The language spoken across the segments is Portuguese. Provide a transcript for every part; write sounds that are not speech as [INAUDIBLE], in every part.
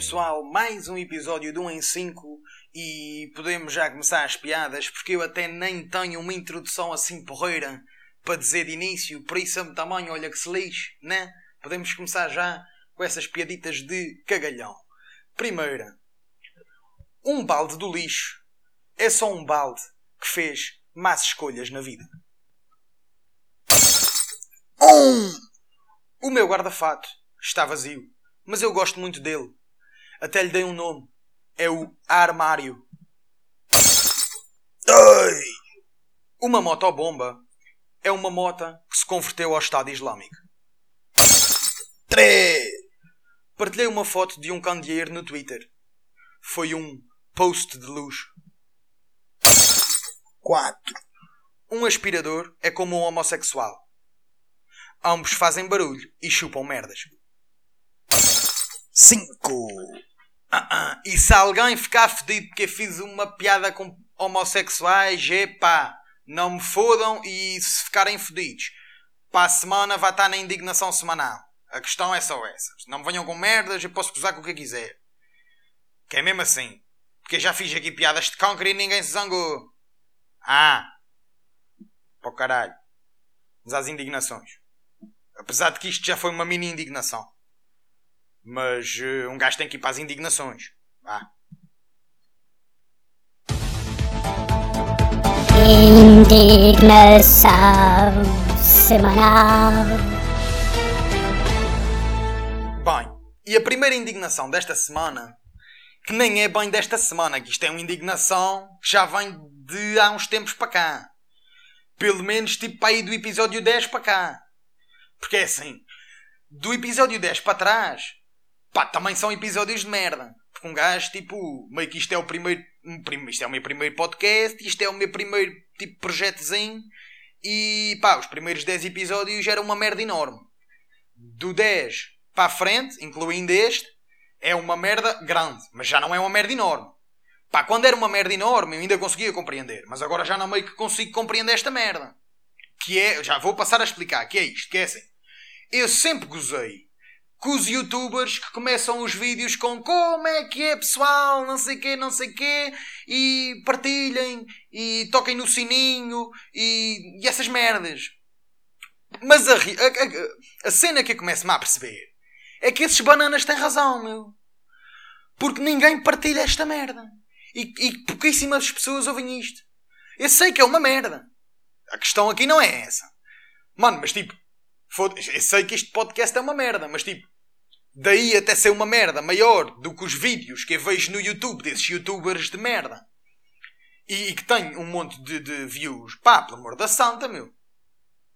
pessoal? Mais um episódio de 1 em 5 e podemos já começar as piadas porque eu até nem tenho uma introdução assim porreira para dizer de início, por isso a tamanho, olha que se lixe, né? Podemos começar já com essas piaditas de cagalhão. Primeira, um balde do lixo é só um balde que fez más escolhas na vida. Um! O meu guarda-fato está vazio, mas eu gosto muito dele. Até lhe dei um nome. É o Armário. Ai! Uma motobomba é uma mota que se converteu ao Estado Islâmico. 3. Partilhei uma foto de um candeeiro no Twitter. Foi um post de luxo. 4. Um aspirador é como um homossexual. Ambos fazem barulho e chupam merdas. 5. Ah, ah. E se alguém ficar fedido porque fiz uma piada com homossexuais, epá, não me fodam e se ficarem fedidos, para a semana vai estar na indignação semanal. A questão é só essa. Não me venham com merdas, eu posso gozar com o que quiser. Que é mesmo assim. Porque eu já fiz aqui piadas de câncer e ninguém se zangou. Ah! O caralho. Mas às indignações. Apesar de que isto já foi uma mini indignação. Mas uh, um gajo tem que ir para as indignações. Vá. Indignação semanal. Bem, e a primeira indignação desta semana, que nem é bem desta semana, que isto é uma indignação que já vem de há uns tempos para cá. Pelo menos tipo para aí do episódio 10 para cá. Porque é assim, do episódio 10 para trás, pá, também são episódios de merda. Porque um gajo, tipo, meio que isto é o primeiro. Isto é o meu primeiro podcast, isto é o meu primeiro tipo projetozinho. E pá, os primeiros 10 episódios eram uma merda enorme. Do 10 para a frente, incluindo este, é uma merda grande, mas já não é uma merda enorme. Pá, quando era uma merda enorme eu ainda conseguia compreender, mas agora já não meio que consigo compreender esta merda. Que é, já vou passar a explicar, que é isto, que é assim. Eu sempre gozei com os youtubers que começam os vídeos com como é que é pessoal, não sei quê, não sei quê, e partilhem, e toquem no sininho, e, e essas merdas. Mas a, a, a cena que eu começo-me a perceber é que esses bananas têm razão, meu. Porque ninguém partilha esta merda. E, e pouquíssimas pessoas ouvem isto. Eu sei que é uma merda. A questão aqui não é essa. Mano, mas tipo, eu sei que este podcast é uma merda, mas tipo, daí até ser uma merda maior do que os vídeos que eu vejo no YouTube desses youtubers de merda e, e que tem um monte de, de, views, pá, pelo amor da santa, meu.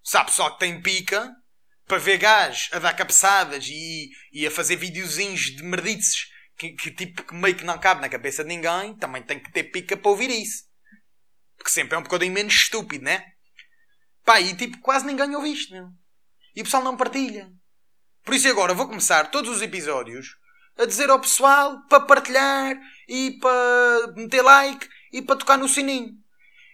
Sabe só que tem pica para ver gajos a dar cabeçadas e, e a fazer videozinhos de merdices que, que, tipo que meio que não cabe na cabeça de ninguém, também tem que ter pica para ouvir isso. Porque sempre é um bocadinho menos estúpido, né? Pá, e tipo, quase ninguém ouve isto, meu. E o pessoal não partilha. Por isso agora vou começar todos os episódios a dizer ao pessoal para partilhar e para meter like e para tocar no sininho.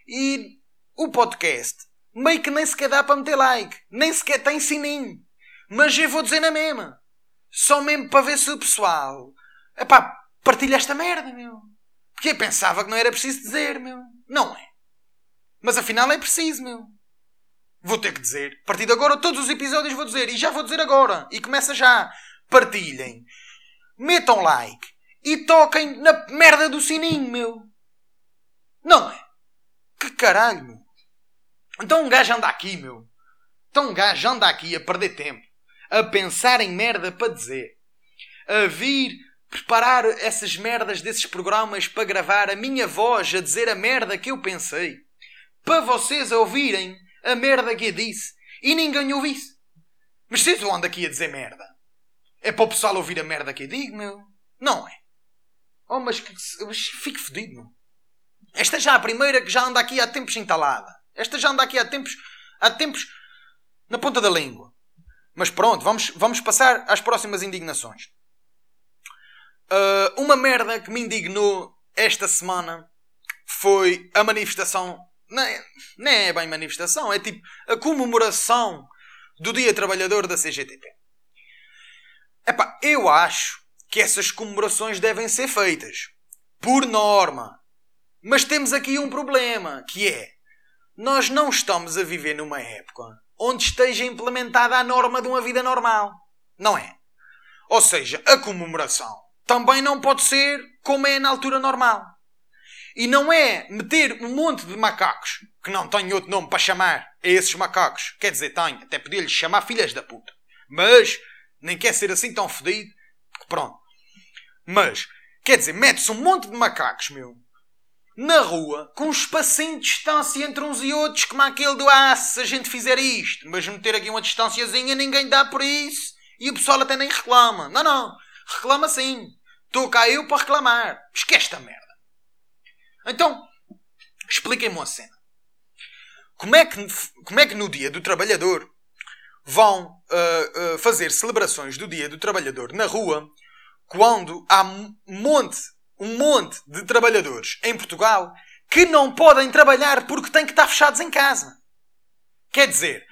E o podcast meio que nem sequer dá para meter like, nem sequer tem sininho. Mas eu vou dizer na mesma. Só mesmo para ver se o pessoal. Epá, partilha esta merda, meu. Porque eu pensava que não era preciso dizer, meu. Não é. Mas afinal é preciso, meu. Vou ter que dizer. A partir de agora, todos os episódios vou dizer. E já vou dizer agora. E começa já. Partilhem. Metam like. E toquem na merda do sininho, meu. Não é? Que caralho, meu. Então um gajo anda aqui, meu. Então um gajo anda aqui a perder tempo. A pensar em merda para dizer. A vir preparar essas merdas desses programas para gravar a minha voz a dizer a merda que eu pensei. Para vocês ouvirem a merda que eu disse e ninguém ouvisse. Mas se eu ando aqui a dizer merda, é para o pessoal ouvir a merda que eu digo, meu? Não é? Oh, mas, que, mas fico fedido, meu. Esta já é a primeira que já anda aqui há tempos entalada. Esta já anda aqui há tempos, há tempos na ponta da língua. Mas pronto, vamos, vamos passar às próximas indignações. Uh, uma merda que me indignou esta semana foi a manifestação não é, não é bem manifestação, é tipo a comemoração do Dia Trabalhador da CGTP. Epá, eu acho que essas comemorações devem ser feitas. Por norma. Mas temos aqui um problema, que é nós não estamos a viver numa época onde esteja implementada a norma de uma vida normal. Não é? Ou seja, a comemoração também não pode ser como é na altura normal. E não é meter um monte de macacos, que não têm outro nome para chamar a esses macacos. Quer dizer, tem, até podia-lhes chamar filhas da puta. Mas nem quer ser assim tão fodido. Pronto. Mas, quer dizer, mete-se um monte de macacos, meu, na rua, com um espacinho de distância entre uns e outros, como aquele do ah, se a gente fizer isto, mas meter aqui uma distânciazinha, ninguém dá por isso e o pessoal até nem reclama. Não, não, reclama sim. Estou cá eu para reclamar. Esquece esta merda. Então, expliquem-me uma cena. Como é, que, como é que no dia do trabalhador vão uh, uh, fazer celebrações do dia do trabalhador na rua quando há um monte um monte de trabalhadores em Portugal que não podem trabalhar porque têm que estar fechados em casa. Quer dizer,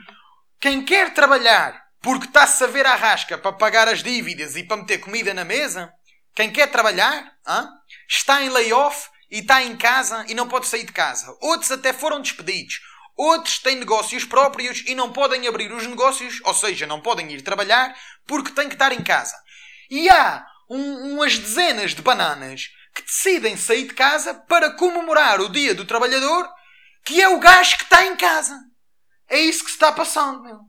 quem quer trabalhar porque está-se a ver à rasca para pagar as dívidas e para meter comida na mesa, quem quer trabalhar está em layoff e está em casa e não pode sair de casa. Outros até foram despedidos. Outros têm negócios próprios e não podem abrir os negócios, ou seja, não podem ir trabalhar porque têm que estar em casa. E há um, umas dezenas de bananas que decidem sair de casa para comemorar o Dia do Trabalhador, que é o gajo que está em casa. É isso que se está passando, meu.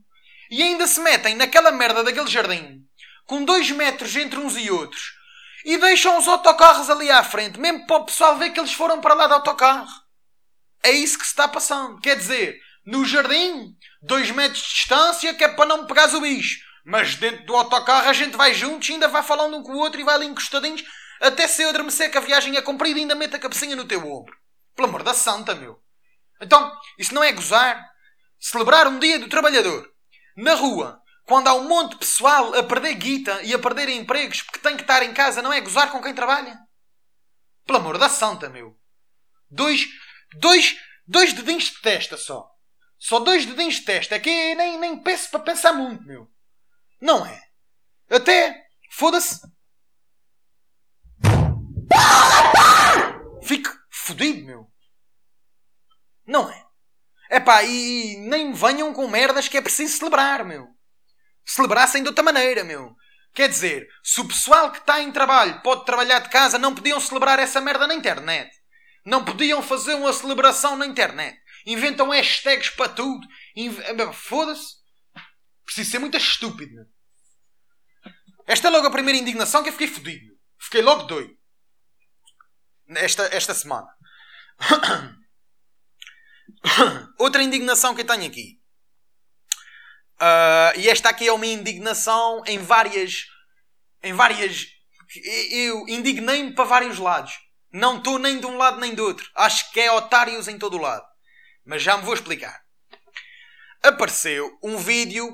E ainda se metem naquela merda daquele jardim, com dois metros entre uns e outros, e deixam os autocarros ali à frente, mesmo para o pessoal ver que eles foram para lá de autocarro. É isso que se está passando. Quer dizer, no jardim, dois metros de distância, que é para não pegares o bicho. Mas dentro do autocarro a gente vai juntos e ainda vai falando um com o outro e vai ali encostadinhos até se eu adormecer que a viagem é comprida ainda mete a cabecinha no teu ombro. Pelo amor da santa, meu. Então, isso não é gozar? Celebrar um dia do trabalhador. Na rua, quando há um monte de pessoal a perder guita e a perder empregos porque tem que estar em casa, não é gozar com quem trabalha? Pelo amor da santa, meu. Dois, dois, dois dedinhos de testa só. Só dois dedinhos de testa. É que nem, nem peço para pensar muito, meu. Não é? Até, foda-se, Fico fodido, meu. Não é? Epá, e nem venham com merdas que é preciso celebrar, meu. Celebrassem de outra maneira, meu. Quer dizer, se o pessoal que está em trabalho pode trabalhar de casa, não podiam celebrar essa merda na internet. Não podiam fazer uma celebração na internet. Inventam hashtags para tudo. Inv... Foda-se. Preciso ser muito estúpido, meu. Esta é logo a primeira indignação que eu fiquei fodido. Fiquei logo doido esta, esta semana. [COUGHS] Outra indignação que eu tenho aqui. Uh, e esta aqui é uma indignação em várias. Em várias. Eu indignei-me para vários lados. Não estou nem de um lado nem do outro. Acho que é otários em todo o lado. Mas já me vou explicar. Apareceu um vídeo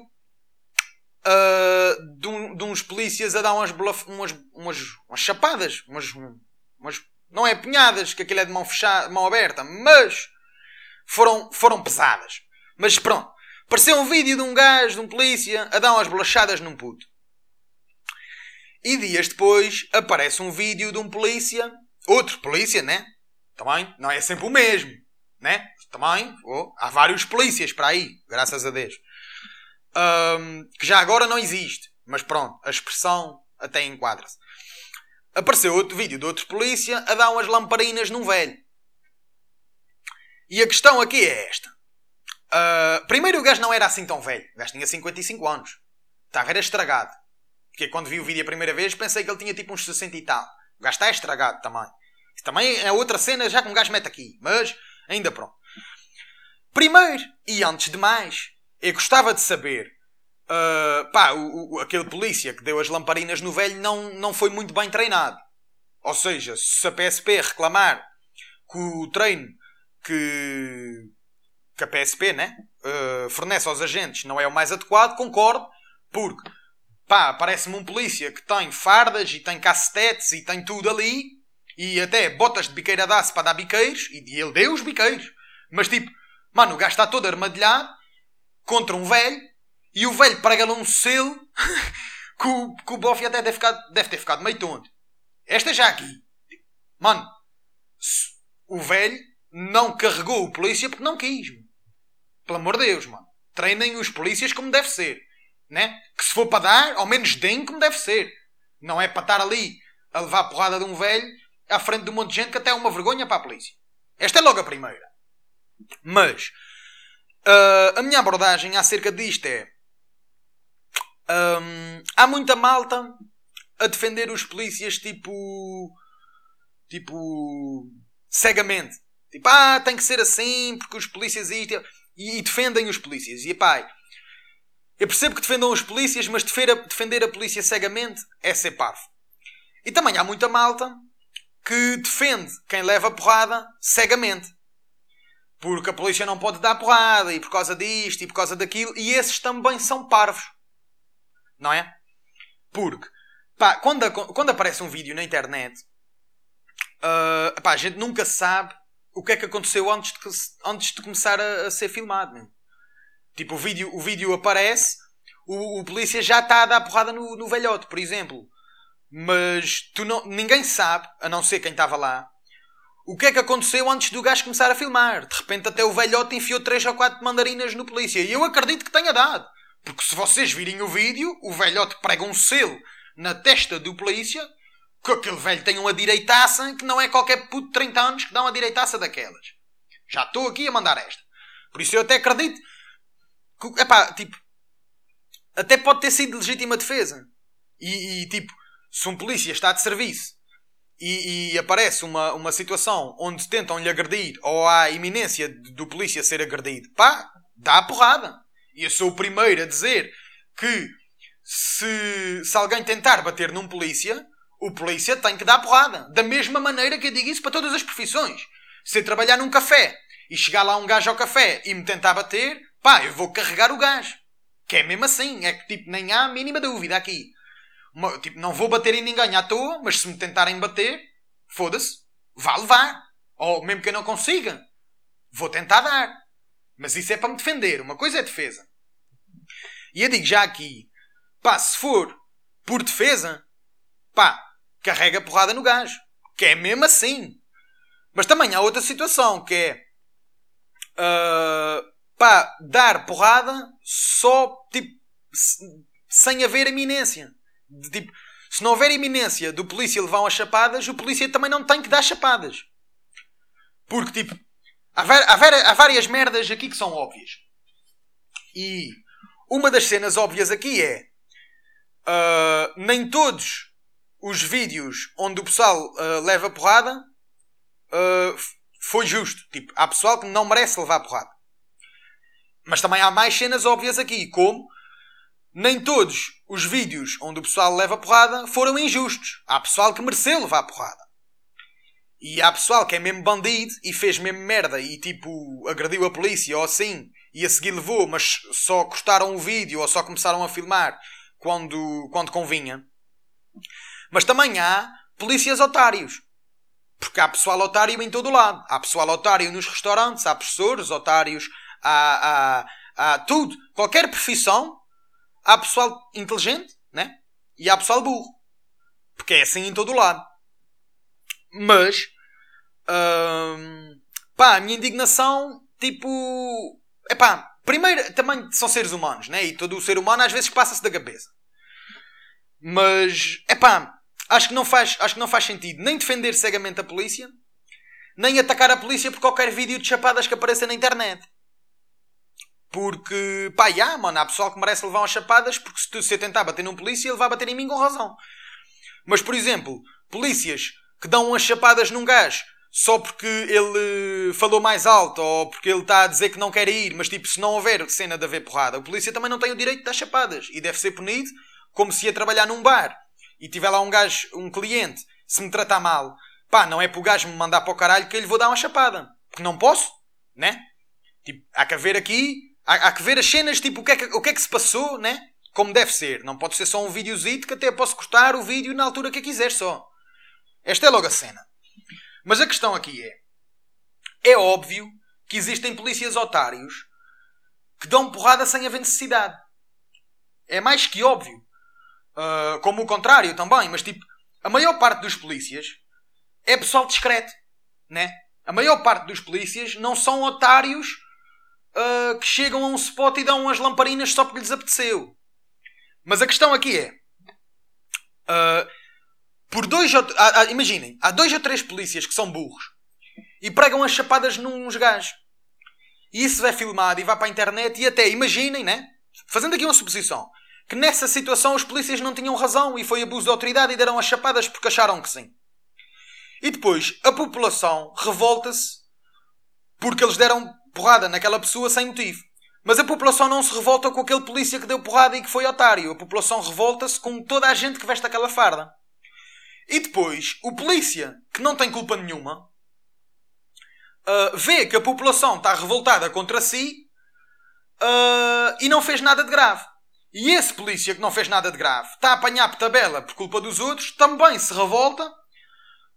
uh, de, um, de, uns polícias a dar umas, umas, umas, umas chapadas, umas, umas não é punhadas, que aquilo é de mão, fechada, mão aberta, mas foram, foram pesadas. Mas pronto. Pareceu um vídeo de um gajo, de um polícia, a dar umas bolachadas num puto. E dias depois aparece um vídeo de um polícia, outro polícia, né? Também não é sempre o mesmo, né? Também oh, há vários polícias para aí, graças a Deus. Um, que já agora não existe, mas pronto, a expressão até enquadra-se apareceu outro vídeo de outro polícia a dar umas lamparinas num velho. E a questão aqui é esta. Uh, primeiro, o gajo não era assim tão velho. O gajo tinha 55 anos. Estava era estragado. Porque quando vi o vídeo a primeira vez pensei que ele tinha tipo uns 60 e tal. O gajo está estragado também. Isso também é outra cena já que um gajo mete aqui. Mas ainda pronto. Primeiro, e antes de mais, eu gostava de saber Uh, pá, o, o, aquele polícia que deu as lamparinas no velho não, não foi muito bem treinado. Ou seja, se a PSP reclamar que o treino que, que a PSP né, uh, fornece aos agentes não é o mais adequado, concordo, porque pá, parece-me um polícia que tem fardas e tem cacetetes e tem tudo ali e até botas de biqueira aço para dar biqueiros e ele deu os biqueiros. Mas tipo, mano, o gajo está todo armadilhado contra um velho e o velho prega-lhe um selo [LAUGHS] que o, que o até deve, ficar, deve ter ficado meio tonto. Esta já aqui. Mano, o velho não carregou o polícia porque não quis. Pelo amor de Deus, mano. Treinem os polícias como deve ser. Né? Que se for para dar, ao menos deem como deve ser. Não é para estar ali a levar a porrada de um velho à frente de um monte de gente que até é uma vergonha para a polícia. Esta é logo a primeira. Mas uh, a minha abordagem acerca disto é. Um, há muita malta a defender os polícias tipo. Tipo. cegamente. Tipo, ah, tem que ser assim porque os polícias. E, e defendem os polícias. E pai, eu percebo que defendam os polícias, mas defender a, a polícia cegamente é ser parvo. E também há muita malta que defende quem leva porrada cegamente. Porque a polícia não pode dar porrada e por causa disto e por causa daquilo. E esses também são parvos. Não é? Porque, pá, quando, quando aparece um vídeo na internet, uh, pá, a gente nunca sabe o que é que aconteceu antes de, antes de começar a, a ser filmado. Mesmo. Tipo, o vídeo, o vídeo aparece, o, o polícia já está a dar porrada no, no velhote, por exemplo. Mas tu não, ninguém sabe, a não ser quem estava lá, o que é que aconteceu antes do gajo começar a filmar. De repente até o velhote enfiou 3 ou 4 mandarinas no polícia. E eu acredito que tenha dado. Porque se vocês virem o vídeo, o velhote prega um selo na testa do polícia que aquele velho tem uma direitaça que não é qualquer puto de 30 anos que dá uma direitaça daquelas. Já estou aqui a mandar esta. Por isso eu até acredito Epá, tipo. Até pode ter sido legítima defesa. E, e tipo, se um polícia está de serviço e, e, aparece uma, uma situação onde tentam lhe agredir ou há iminência do polícia ser agredido, pá, dá a porrada. E eu sou o primeiro a dizer que se, se alguém tentar bater num polícia, o polícia tem que dar porrada. Da mesma maneira que eu digo isso para todas as profissões. Se eu trabalhar num café e chegar lá um gajo ao café e me tentar bater, Pá, eu vou carregar o gajo. Que é mesmo assim. É que tipo, nem há a mínima dúvida aqui. Tipo, não vou bater em ninguém à toa, mas se me tentarem bater, foda-se, vá levar. Ou mesmo que eu não consiga, vou tentar dar. Mas isso é para me defender. Uma coisa é defesa. E eu digo já aqui, pá, se for por defesa, pá, carrega porrada no gajo. Que é mesmo assim. Mas também há outra situação que é. Uh, pá, dar porrada só, tipo, sem haver iminência. De, tipo, se não houver iminência do polícia levar umas chapadas, o polícia também não tem que dar chapadas. Porque, tipo, há, há, há várias merdas aqui que são óbvias. E uma das cenas óbvias aqui é uh, nem todos os vídeos onde o pessoal uh, leva porrada uh, foi justo. Tipo, há pessoal que não merece levar porrada. Mas também há mais cenas óbvias aqui, como nem todos os vídeos onde o pessoal leva porrada foram injustos. Há pessoal que mereceu levar porrada. E há pessoal que é mesmo bandido e fez mesmo merda e tipo agrediu a polícia ou assim e a seguir levou, mas só cortaram o vídeo ou só começaram a filmar quando, quando convinha. Mas também há polícias otários. Porque há pessoal otário em todo o lado. Há pessoal otário nos restaurantes, há professores otários há, há, há tudo, qualquer profissão, há pessoal inteligente né? e há pessoal burro. Porque é assim em todo o lado. Mas, hum, pá, a minha indignação, tipo, é pá, primeiro, também são seres humanos, né? E todo o ser humano às vezes passa-se da cabeça. Mas, é pá, acho que não faz, acho que não faz sentido nem defender cegamente a polícia, nem atacar a polícia por qualquer vídeo de chapadas que apareça na internet. Porque, pá, já, mano, há pessoal que merece levar umas chapadas porque se, se eu tentar bater num polícia, ele vai bater em mim com razão. Mas, por exemplo, polícias que dão umas chapadas num gajo só porque ele falou mais alto ou porque ele está a dizer que não quer ir, mas tipo, se não houver cena de haver porrada, o polícia também não tem o direito de dar chapadas e deve ser punido como se ia trabalhar num bar e tiver lá um gajo, um cliente, se me tratar mal, pá, não é para o gajo me mandar para o caralho que eu lhe vou dar uma chapada, porque não posso, né? Tipo, há que haver aqui Há, há, que ver as cenas, tipo, o que, é que, o que é que se passou, né? Como deve ser. Não pode ser só um videozito que até posso cortar o vídeo na altura que quiser só. Esta é logo a cena. Mas a questão aqui é... É óbvio que existem polícias otários que dão porrada sem haver necessidade. É mais que óbvio. Uh, como o contrário também, mas tipo, a maior parte dos polícias é pessoal discreto, né? A maior parte dos polícias não são otários uh, que chegam a um spot e dão umas lamparinas só porque lhes apeteceu. Mas a questão aqui é. Uh, por dois ou, imaginem, há dois ou três polícias que são burros e pregam as chapadas nos gajos. E isso é filmado e vai para a internet e até, imaginem, né? Fazendo aqui uma suposição, que nessa situação os polícias não tinham razão e foi abuso de autoridade e deram as chapadas porque acharam que sim. E depois a população revolta-se porque eles deram porrada naquela pessoa sem motivo. Mas a população não se revolta com aquele polícia que deu porrada e que foi otário. A população revolta-se com toda a gente que veste aquela farda. E depois, o polícia, que não tem culpa nenhuma, uh, vê que a população está revoltada contra si uh, e não fez nada de grave. E esse polícia que não fez nada de grave está a apanhar por tabela por culpa dos outros, também se revolta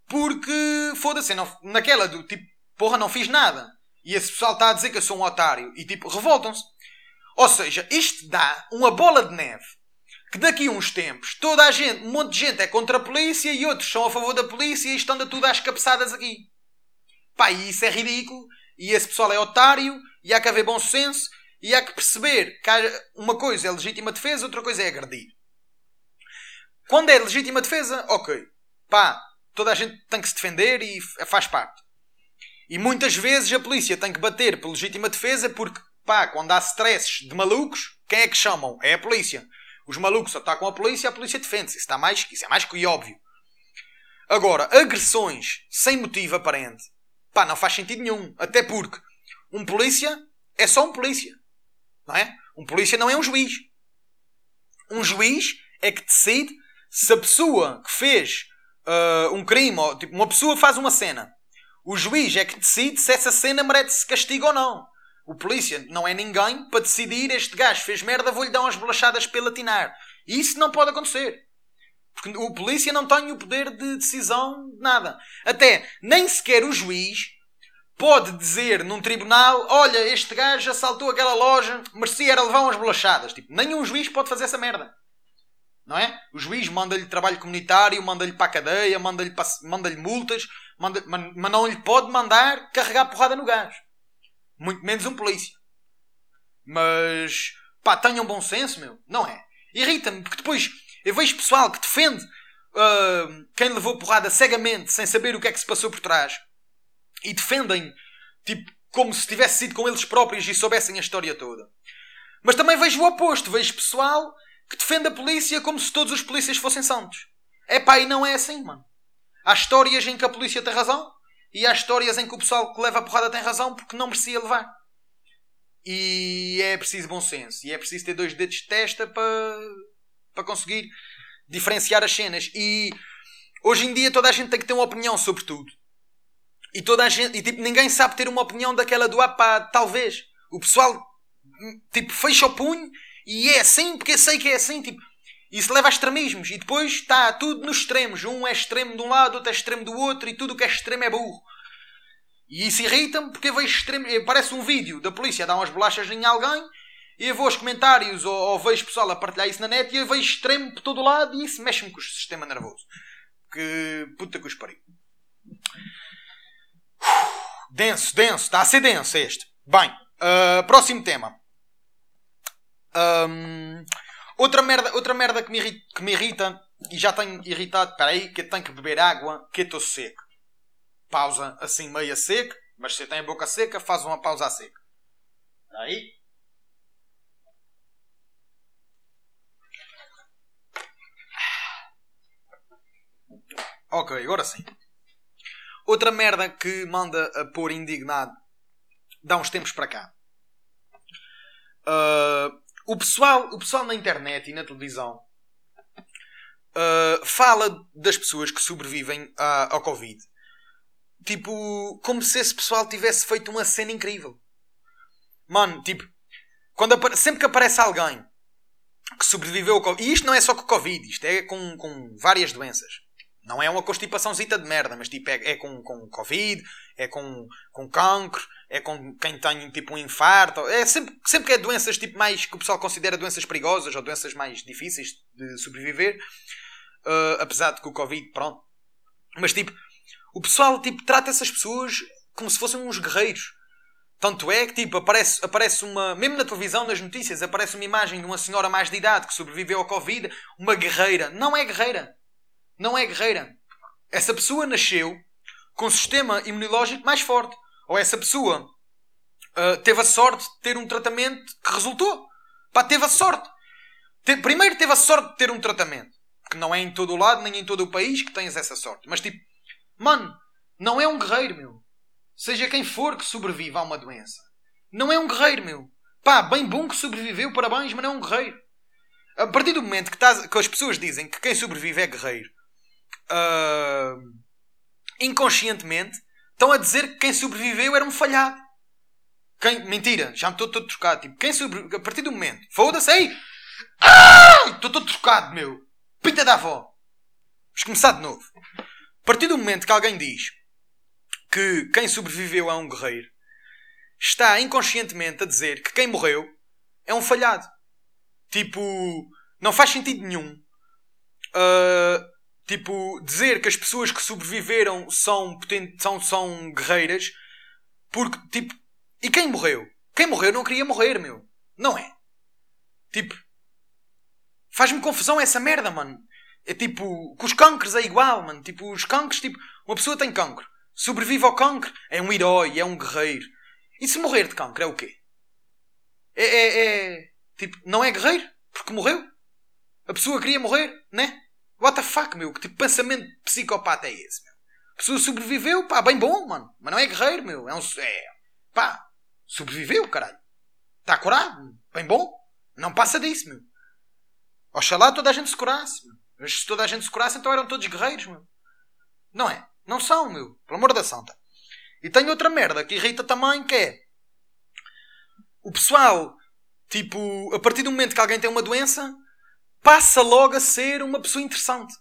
porque, foda-se, naquela do tipo, porra, não fiz nada. E esse pessoal está a dizer que eu sou um otário. E tipo, revoltam-se. Ou seja, isto dá uma bola de neve. Que daqui a uns tempos, toda a gente, um monte de gente é contra a polícia e outros são a favor da polícia e estão anda tudo às cabeçadas aqui. Pá, e isso é ridículo. E esse pessoal é otário. E há que haver bom senso. E há que perceber que uma coisa é legítima defesa, outra coisa é agredir. Quando é legítima defesa, ok. Pá, toda a gente tem que se defender e faz parte. E muitas vezes a polícia tem que bater por legítima defesa porque, pá, quando há stresses de malucos, quem é que chamam? É a polícia. Os malucos atacam a polícia, a polícia defende-se. Isso, mais, isso é mais que óbvio. Agora, agressões sem motivo aparente, pá, não faz sentido nenhum. Até porque um polícia é só um polícia. Não é? Um polícia não é um juiz. Um juiz é que decide se a pessoa que fez uh, um crime, ou, tipo, uma pessoa faz uma cena, o juiz é que decide se essa cena merece castigo ou não. O polícia não é ninguém para decidir este gajo fez merda, vou-lhe dar umas bolachadas para latinar. E isso não pode acontecer. Porque o polícia não tem o poder de decisão de nada. Até nem sequer o juiz pode dizer num tribunal: Olha, este gajo assaltou aquela loja, merecia era levar umas bolachadas. Tipo, nenhum juiz pode fazer essa merda. Não é? O juiz manda-lhe trabalho comunitário, manda-lhe para a cadeia, manda-lhe manda multas, manda, mas não lhe pode mandar carregar porrada no gajo. Muito menos um polícia. Mas, pá, tenham bom senso, meu. Não é? Irrita-me, porque depois eu vejo pessoal que defende uh, quem levou porrada cegamente, sem saber o que é que se passou por trás. E defendem, tipo, como se tivesse sido com eles próprios e soubessem a história toda. Mas também vejo o oposto. Vejo pessoal que defende a polícia como se todos os polícias fossem santos. É pá, e não é assim, mano. Há histórias em que a polícia tem razão e há histórias em que o pessoal que leva a porrada tem razão porque não merecia levar. E é preciso bom senso. E é preciso ter dois dedos de testa para, para conseguir diferenciar as cenas. E hoje em dia toda a gente tem que ter uma opinião sobre tudo. E toda a gente, e tipo, ninguém sabe ter uma opinião daquela do ah talvez. O pessoal tipo fecha o punho e é assim porque sei que é assim, tipo, isso leva a extremismos. E depois está tudo nos extremos. Um é extremo de um lado, outro é extremo do outro. E tudo o que é extremo é burro. E isso irrita-me porque vejo extremo. Parece um vídeo da polícia a dar umas bolachas em alguém. E eu vou aos comentários ou, ou vejo pessoal a partilhar isso na net. E eu vejo extremo por todo lado. E isso mexe-me com o sistema nervoso. Que puta que os pariu. Denso, denso. Está a ser denso este. Bem, uh, próximo tema. Um, Outra merda, outra merda que, me irrita, que me irrita e já tenho irritado. Espera aí, que eu tenho que beber água, que eu estou seco. Pausa assim meia seca, mas se tem a boca seca, faz uma pausa a seca. Aí. Ok, agora sim. Outra merda que manda a pôr indignado dá uns tempos para cá. Uh, o pessoal, o pessoal na internet e na televisão uh, fala das pessoas que sobrevivem à, ao Covid. Tipo, como se esse pessoal tivesse feito uma cena incrível. Mano, tipo, quando sempre que aparece alguém que sobreviveu ao Covid, e isto não é só com o Covid, isto é com, com várias doenças, Não é uma constipaçãozita de merda, mas tipo, é, é com, com Covid, é com, com cancro, é com quem tem tipo um infarto. É sempre, sempre que é doenças tipo mais que o pessoal considera doenças perigosas ou doenças mais difíceis de sobreviver. Uh, apesar de que o Covid, pronto. Mas tipo, o pessoal tipo, trata essas pessoas como se fossem uns guerreiros. Tanto é que, tipo, aparece, aparece uma. Mesmo na televisão, nas notícias, aparece uma imagem de uma senhora mais de idade que sobreviveu ao Covid, uma guerreira. Não é guerreira. Não é guerreira. Essa pessoa nasceu com um sistema imunológico mais forte. Ou essa pessoa uh, teve a sorte de ter um tratamento que resultou. Pá, teve a sorte. Te... Primeiro teve a sorte de ter um tratamento. Que não é em todo o lado, nem em todo o país que tens essa sorte. Mas tipo, mano, não é um guerreiro, meu. Seja quem for que sobrevive a uma doença. Não é um guerreiro, meu. Pá, bem bom que sobreviveu, parabéns, mas não é um guerreiro. A partir do momento que, estás, que as pessoas dizem que quem sobrevive é guerreiro, uh, inconscientemente, estão a dizer que quem sobreviveu era um falhado. Quem, mentira, já me estou todo trocado. Tipo, quem sobre, a partir do momento, foda-se aí, estou todo trocado, meu. Pinta da avó. Vamos começar de novo. A partir do momento que alguém diz que quem sobreviveu é um guerreiro, está inconscientemente a dizer que quem morreu é um falhado. Tipo, não faz sentido nenhum. Uh, tipo, dizer que as pessoas que sobreviveram são, são, são guerreiras, porque, tipo, e quem morreu? Quem morreu não queria morrer, meu. Não é? Tipo, faz-me confusão essa merda, mano. É tipo, com os cancros é igual, mano. Tipo, os cancros, tipo, uma pessoa tem cancro sobrevive ao cancro, é um herói, é um guerreiro. E se morrer de cancro, é o quê? É, é, é, Tipo, não é guerreiro? Porque morreu? A pessoa queria morrer, né? What the fuck, meu? Que tipo de pensamento psicopata é esse, meu? A pessoa sobreviveu, pá, bem bom, mano. Mas não é guerreiro, meu. É um. É, pá, sobreviveu, caralho. Está curado, bem bom. Não passa disso, meu. Oxalá toda a gente se curasse, meu. Mas se toda a gente se curasse, então eram todos guerreiros, meu. Não é? Não são, meu. Pelo amor da santa. E tem outra merda que irrita também, que é... O pessoal, tipo, a partir do momento que alguém tem uma doença, passa logo a ser uma pessoa interessante.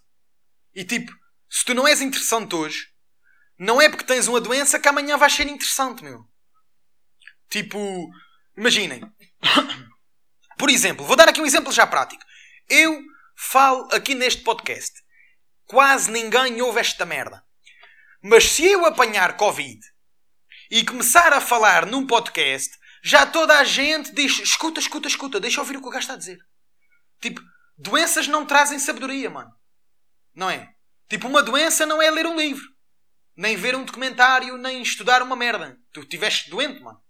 E tipo, se tu não és interessante hoje, não é porque tens uma doença que amanhã vais ser interessante, meu. Tipo, imaginem. [COUGHS] Por exemplo, vou dar aqui um exemplo já prático. Eu falo aqui neste podcast. Quase ninguém ouve esta merda. Mas se eu apanhar Covid e começar a falar num podcast, já toda a gente diz: escuta, escuta, escuta, deixa eu ouvir o que o gajo está a dizer. Tipo, doenças não trazem sabedoria, mano. Não é? Tipo, uma doença não é ler um livro, nem ver um documentário, nem estudar uma merda. Tu estiveste doente, mano.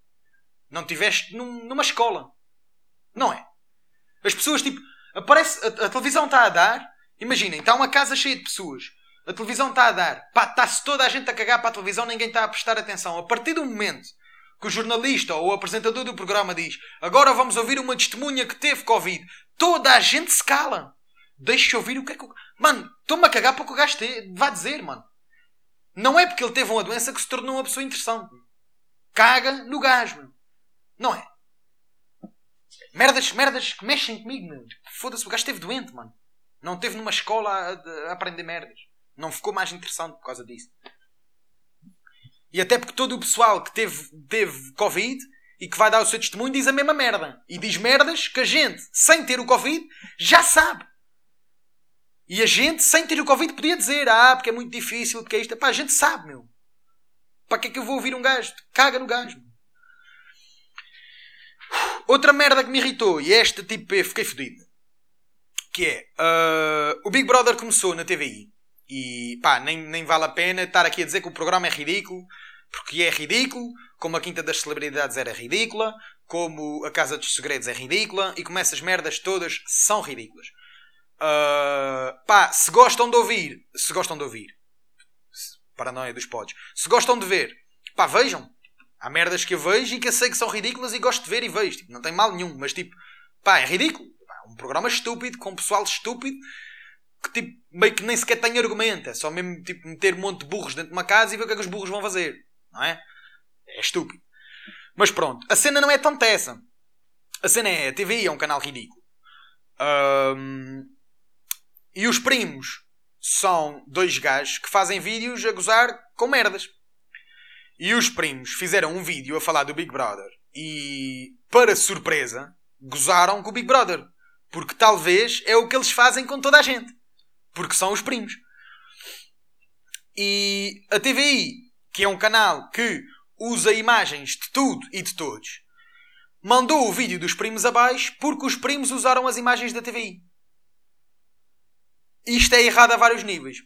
Não estiveste num, numa escola. Não é? As pessoas, tipo, aparece, a, a televisão está a dar. Imaginem, está uma casa cheia de pessoas. A televisão está a dar. Está-se toda a gente a cagar para a televisão, ninguém está a prestar atenção. A partir do momento que o jornalista ou o apresentador do programa diz agora vamos ouvir uma testemunha que teve Covid, toda a gente se cala. Deixa eu ouvir o que é que o... Mano, estou-me a cagar para o que o gajo te... vai dizer, mano. Não é porque ele teve uma doença que se tornou uma pessoa interessante. Caga no gajo, mano. Não é? Merdas, merdas que mexem comigo, meu. Foda-se, o gajo esteve doente, mano. Não esteve numa escola a, a aprender merdas. Não ficou mais interessante por causa disso. E até porque todo o pessoal que teve, teve Covid e que vai dar o seu testemunho diz a mesma merda. E diz merdas que a gente, sem ter o Covid, já sabe. E a gente, sem ter o Covid, podia dizer: Ah, porque é muito difícil, porque é isto. Pá, a gente sabe, meu. Para que é que eu vou ouvir um gajo? Caga no gajo. Outra merda que me irritou, e esta tipo, eu fiquei fodido. Que é: uh, o Big Brother começou na TVI. E pá, nem, nem vale a pena estar aqui a dizer que o programa é ridículo, porque é ridículo, como a Quinta das Celebridades era ridícula, como a Casa dos Segredos é ridícula, e como essas merdas todas são ridículas. Uh, pá, se gostam de ouvir, se gostam de ouvir, paranoia dos pods, se gostam de ver, pá, vejam. Há merdas que eu vejo e que eu sei que são ridículas e gosto de ver e vejo. Tipo, não tem mal nenhum, mas tipo, pá, é ridículo. um programa estúpido, com pessoal estúpido que tipo, meio que nem sequer tem argumento. É só mesmo tipo, meter um monte de burros dentro de uma casa e ver o que é que os burros vão fazer. Não é? É estúpido. Mas pronto, a cena não é tanto essa. A cena é a TV é um canal ridículo. Um, e os primos são dois gajos que fazem vídeos a gozar com merdas. E os primos fizeram um vídeo a falar do Big Brother. E, para surpresa, gozaram com o Big Brother. Porque talvez é o que eles fazem com toda a gente. Porque são os primos. E a TVI, que é um canal que usa imagens de tudo e de todos, mandou o vídeo dos primos abaixo porque os primos usaram as imagens da TVI. Isto é errado a vários níveis.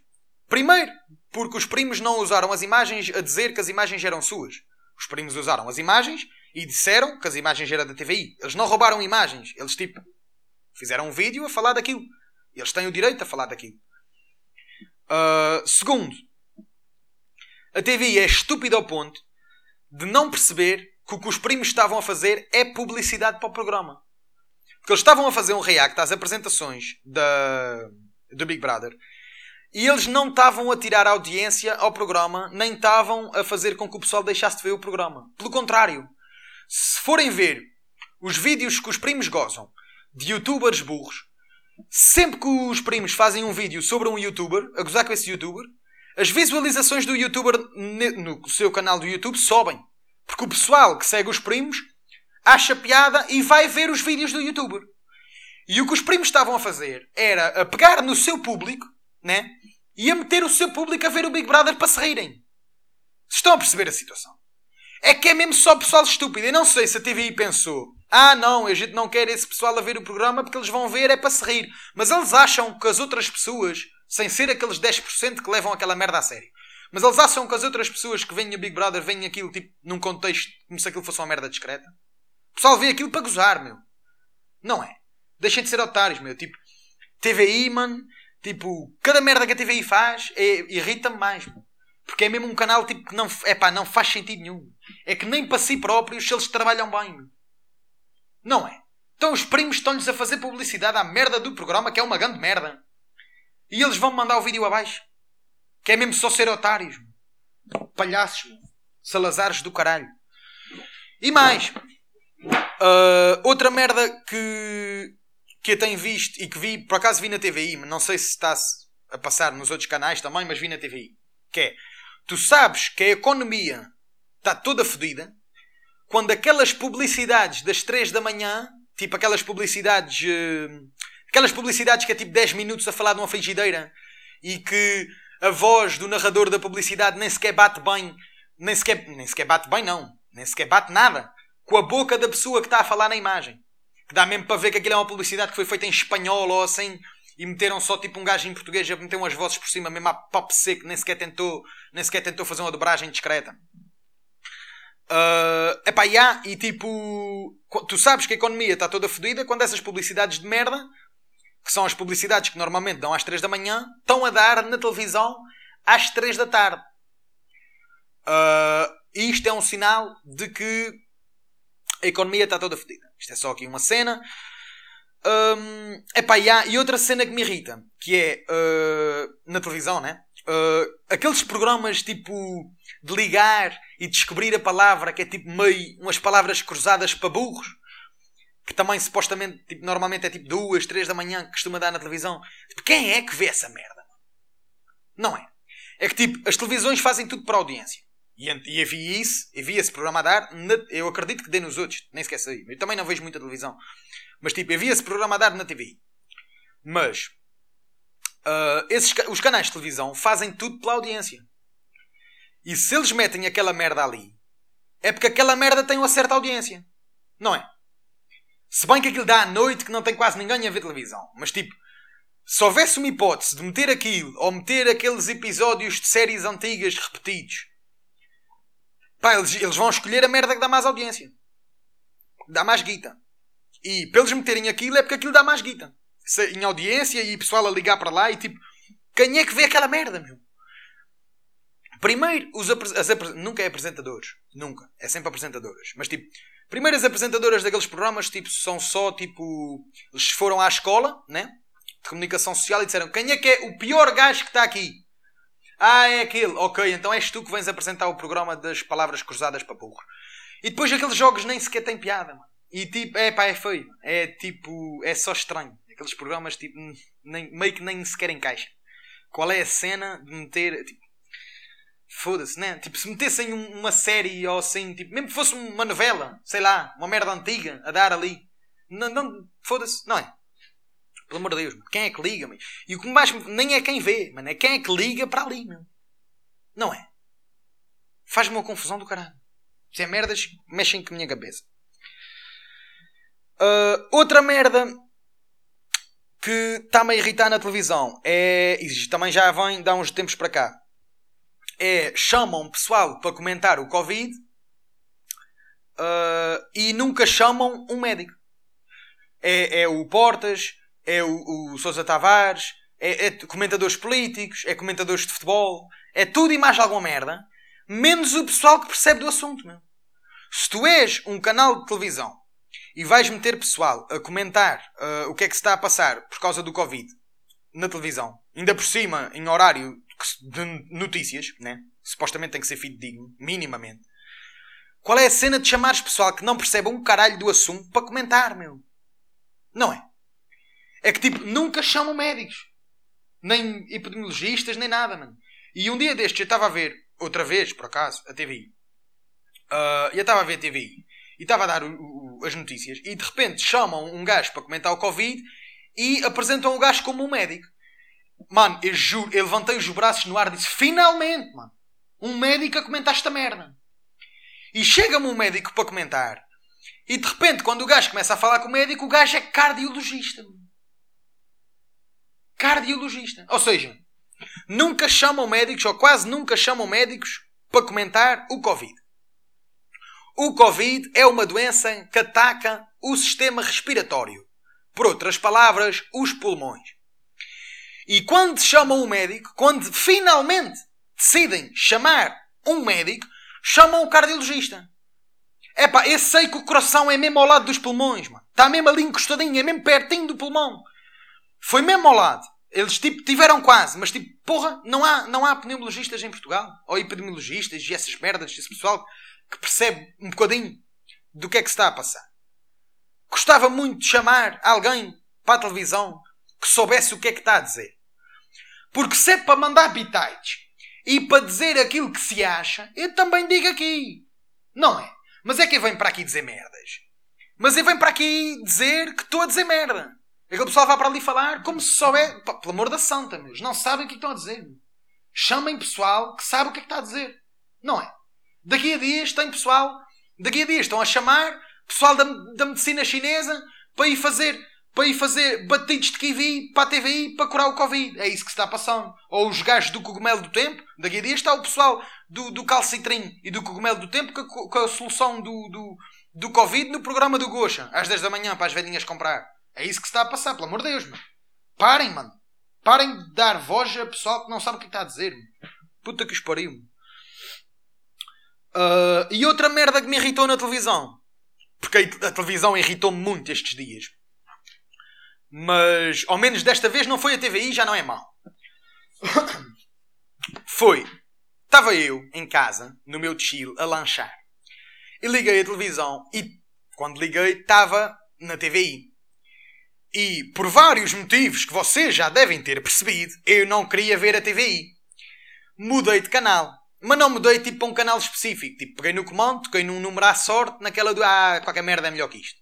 Primeiro, porque os primos não usaram as imagens a dizer que as imagens eram suas. Os primos usaram as imagens e disseram que as imagens eram da TVI. Eles não roubaram imagens. Eles, tipo, fizeram um vídeo a falar daquilo. Eles têm o direito a falar daquilo. Uh, segundo, a TVI é estúpida ao ponto de não perceber que o que os primos estavam a fazer é publicidade para o programa. Porque eles estavam a fazer um react às apresentações da, do Big Brother e eles não estavam a tirar audiência ao programa, nem estavam a fazer com que o pessoal deixasse de ver o programa. Pelo contrário, se forem ver os vídeos que os primos gozam de youtubers burros, sempre que os primos fazem um vídeo sobre um youtuber, a gozar com esse youtuber, as visualizações do youtuber no seu canal do YouTube sobem. Porque o pessoal que segue os primos acha piada e vai ver os vídeos do youtuber. E o que os primos estavam a fazer era a pegar no seu público, né? E a meter o seu público a ver o Big Brother para se rirem. Estão a perceber a situação? É que é mesmo só pessoal estúpido. Eu não sei se a TVI pensou: ah, não, a gente não quer esse pessoal a ver o programa porque eles vão ver é para se rir. Mas eles acham que as outras pessoas, sem ser aqueles 10% que levam aquela merda a sério, mas eles acham que as outras pessoas que vêm a Big Brother veem aquilo tipo num contexto como se aquilo fosse uma merda discreta. O pessoal vê aquilo para gozar, meu. Não é. Deixem de ser otários, meu. Tipo, TVI, mano. Tipo, cada merda que a TVI faz é, irrita-me mais, meu. Porque é mesmo um canal tipo que não, é pá, não faz sentido nenhum. É que nem para si próprios eles trabalham bem. Meu. Não é? Então os primos estão-lhes a fazer publicidade à merda do programa, que é uma grande merda. E eles vão mandar o vídeo abaixo. Que é mesmo só ser otários. Palhaços. Meu. Salazares do caralho. E mais. Uh, outra merda que, que eu tenho visto e que vi, por acaso vi na TVI, mas não sei se está a passar nos outros canais também, mas vi na TVI. Que é, tu sabes que a economia está toda fodida quando aquelas publicidades das 3 da manhã, tipo aquelas publicidades, uh, aquelas publicidades que é tipo 10 minutos a falar de uma frigideira e que a voz do narrador da publicidade nem sequer bate bem, nem sequer, nem sequer bate bem não, nem sequer bate nada com a boca da pessoa que está a falar na imagem. Que dá mesmo para ver que aquilo é uma publicidade que foi feita em espanhol ou assim e meteram só tipo um gajo em português a meter umas vozes por cima, mesmo a pop seco, nem sequer tentou, nem sequer tentou fazer uma dobragem discreta. Uh, epá, yeah, e tipo, tu sabes que a economia está toda fodida quando essas publicidades de merda, que são as publicidades que normalmente dão às 3 da manhã, estão a dar na televisão às 3 da tarde. Uh, isto é um sinal de que a economia está toda fodida. Isto é só aqui uma cena. Um, epá, e, há, e outra cena que me irrita, que é uh, na televisão, né? Uh, aqueles programas tipo de ligar e descobrir a palavra, que é tipo meio umas palavras cruzadas para burros, que também supostamente, tipo, normalmente é tipo duas, três da manhã que costuma dar na televisão. Tipo, quem é que vê essa merda? Não é. É que tipo, as televisões fazem tudo para a audiência. E, e havia isso, havia esse programa a dar. Na, eu acredito que dê nos outros, nem sequer sei. Eu também não vejo muita televisão. Mas tipo, havia esse programa a dar na TV. Mas uh, esses, os canais de televisão fazem tudo pela audiência. E se eles metem aquela merda ali, é porque aquela merda tem uma certa audiência. Não é? Se bem que aquilo dá à noite que não tem quase ninguém a ver televisão. Mas tipo, se houvesse uma hipótese de meter aquilo ou meter aqueles episódios de séries antigas repetidos Pá, eles, eles vão escolher a merda que dá mais audiência. Dá mais guita. E para eles meterem aquilo é porque aquilo dá mais guita. Se, em audiência e pessoal a ligar para lá e tipo, quem é que vê aquela merda, meu? Primeiro, os as, nunca é apresentadores. Nunca. É sempre apresentadoras. Mas tipo, primeiro as apresentadoras daqueles programas tipo, são só tipo. Eles foram à escola, né? De comunicação social e disseram quem é que é o pior gajo que está aqui? Ah, é aquele. Ok, então és tu que vens apresentar o programa das palavras cruzadas para burro. E depois aqueles jogos nem sequer têm piada, mano. E tipo, é pá, é feio. É tipo, é só estranho. Aqueles programas tipo, nem, meio que nem sequer encaixam. qual é a cena de meter. Tipo, Foda-se, né? Tipo, se metessem uma série ou assim, tipo, mesmo que fosse uma novela, sei lá, uma merda antiga a dar ali. Não, não foda-se, não é? Pelo amor de Deus, quem é que liga? E o que mais nem é quem vê, mano, é quem é que liga para ali. Não é? Faz-me uma confusão do caralho. Se é merdas, mexem com a minha cabeça. Uh, outra merda que está-me a irritar na televisão é. E também já vem dar uns tempos para cá. É. Chamam pessoal para comentar o Covid uh, e nunca chamam um médico. É, é o Portas, é o, o Sousa Tavares, é, é, comentadores políticos, é comentadores de futebol, é tudo e mais alguma merda, menos o pessoal que percebe do assunto. Meu. Se tu és um canal de televisão e vais meter pessoal a comentar uh, o que é que se está a passar por causa do Covid na televisão, ainda por cima em horário de notícias, né? supostamente tem que ser fidedigno, minimamente. Qual é a cena de chamares pessoal que não percebe um caralho do assunto para comentar, meu? Não é? É que tipo, nunca chamam médicos. Nem epidemiologistas, nem nada, mano. E um dia destes eu estava a ver, outra vez, por acaso, a TVI. Uh, ah, eu estava a ver a TVI. E estava a dar o, o, as notícias. E de repente chamam um gajo para comentar o Covid e apresentam o gajo como um médico. Mano, eu juro, eu levantei os braços no ar e disse: Finalmente, mano, um médico a comentar esta merda. E chega-me um médico para comentar. E de repente, quando o gajo começa a falar com o médico, o gajo é cardiologista. Cardiologista. Ou seja, nunca chamam médicos, ou quase nunca chamam médicos, para comentar o Covid. O Covid é uma doença que ataca o sistema respiratório. Por outras palavras, os pulmões. E quando chamam um médico, quando finalmente decidem chamar um médico, chamam o cardiologista. É pá, eu sei que o coração é mesmo ao lado dos pulmões, mano. Está mesmo ali encostadinho, é mesmo pertinho do pulmão. Foi mesmo ao lado. Eles tipo tiveram quase, mas tipo, porra, não há, não há pneumologistas em Portugal. Ou epidemiologistas e essas merdas, esse pessoal que percebe um bocadinho do que é que se está a passar. Gostava muito de chamar alguém para a televisão que soubesse o que é que está a dizer. Porque se é para mandar bitites e para dizer aquilo que se acha, eu também digo aqui. Não é? Mas é que vem para aqui dizer merdas. Mas ele vem para aqui dizer que estou a dizer merda. Aquele pessoal vai para ali falar como se souber. Pelo amor da santa, meus. Não sabem o que, é que estão a dizer. Chamem pessoal que sabe o que é que está a dizer. Não é? Daqui a dias tem pessoal. Daqui a dias estão a chamar pessoal da, da medicina chinesa para ir fazer para ir fazer batidos de kiwi para a TVI para curar o Covid. É isso que se está passando. Ou os gajos do cogumelo do tempo. Daqui a dias está o pessoal do, do calcitrim e do cogumelo do tempo com a, com a solução do, do, do Covid no programa do Gocha. Às 10 da manhã para as velhinhas comprar. É isso que se está a passar, pelo amor de Deus, mano. Parem, mano. Parem de dar voz a pessoal que não sabe o que está a dizer. Mano. Puta que os pariu. Uh, e outra merda que me irritou na televisão. Porque a televisão irritou-me muito estes dias. Mas, ao menos desta vez, não foi a TVI, já não é mau. foi. Estava eu em casa, no meu chill, a lanchar. E liguei a televisão e, quando liguei, estava na TVI. E, por vários motivos que vocês já devem ter percebido, eu não queria ver a TVI. Mudei de canal. Mas não mudei tipo para um canal específico. Tipo, peguei no comando, toquei num número à sorte, naquela do ah, qualquer merda é melhor que isto.